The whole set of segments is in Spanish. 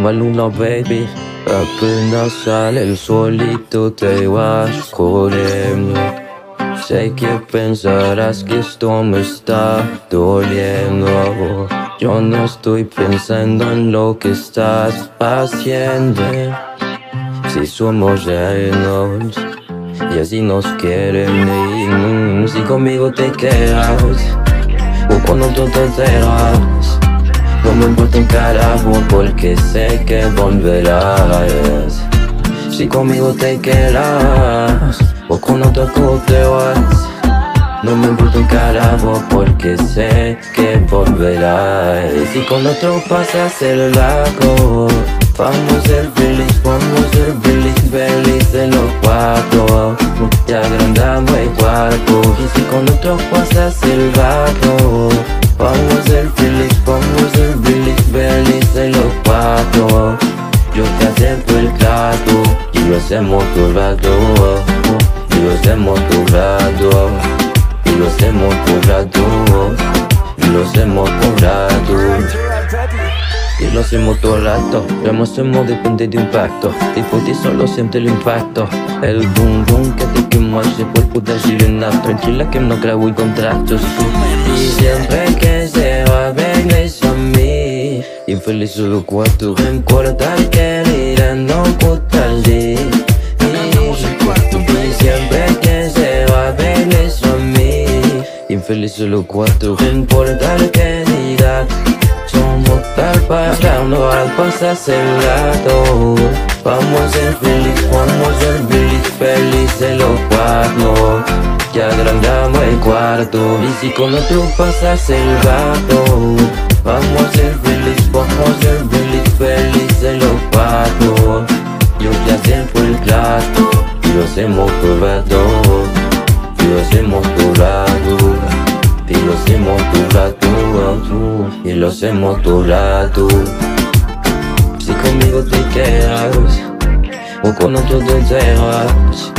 Maluna baby Apenas sale el solito te vas corriendo. Sé que pensarás que esto me está doliendo Yo no estoy pensando en lo que estás haciendo. Si somos reinos y así nos quieren Si conmigo te quedas o cuando tú te enteras No me importa un carajo porque sé que volverás. Si conmigo te quedas o con otro te vas. No me importa un carajo porque sé que volverás. Si con otro pasas el lago Vamos a ser feliz, vamos a ser feliz, feliz en los cuatro. Ya agrandamos el cuarto Y si con otro pasas el gato Vamos a ser feliz, vamos a ser feliz, en los cuatro. Yo te acepto el trato Y lo hacemos todo rato. Y lo hacemos todo rato. Y lo hacemos todo rato. Y lo hacemos todo rato. Y lo hacemos todo rato, lo hacemos depende de un pacto. Y por ti solo siente el impacto. El boom boom que te quemo ese cuerpo de sirena Tranquila que no creo en contratos Y siempre que se va regreso a mí. Infeliz solo cuatro. Recuerda que querida no día Y siempre que se va regreso a mí. Infeliz solo cuatro. Recuerda que diga somos tal para no pasas el rato Vamos a ser feliz, vamos a ser feliz, feliz en los cuatro Ya agrandamos el cuarto Y si con otro pasas el rato. Vamos a ser feliz, vamos a ser feliz, feliz en los cuatro Yo ya siento el trato Y lo hacemos rato. Y lo hacemos todo rato Y lo hacemos todo rato. Y lo hacemos todo rato. Si conmigo te quedas o con otro te dejas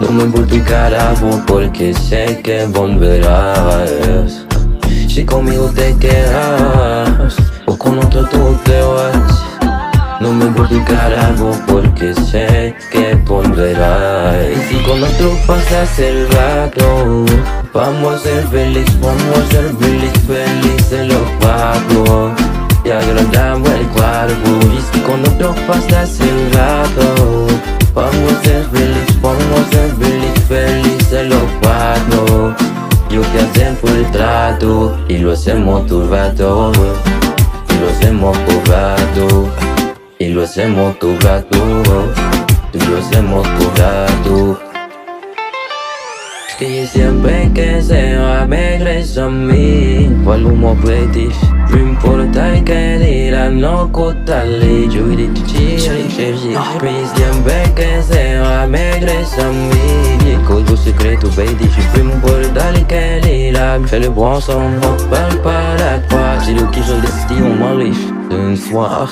No me importa un carajo porque sé que volverás. Si conmigo te quedas o con otro tú te vas no me importa un carajo porque sé que volverás. Y si con otro pasas el rato Vamos a ser feliz, vamos a ser feliz, feliz en los cuatro Y agrandamos el cuerpo. Y si con otro pasas el rato Y lo hacemos rato. Y lo hacemos todo rato. Y lo hacemos todo rato. Y lo hacemos rato. Que siempre que se va me regresa a mí. Humo british No importa que dirán no cotale Yo iré chichiri Siempre que se va me regresa a mí El código secreto baby Je peux importa que dirán Fais le bon son on parle pas la croix. Si le qui je le destine on m'enriche d'un soir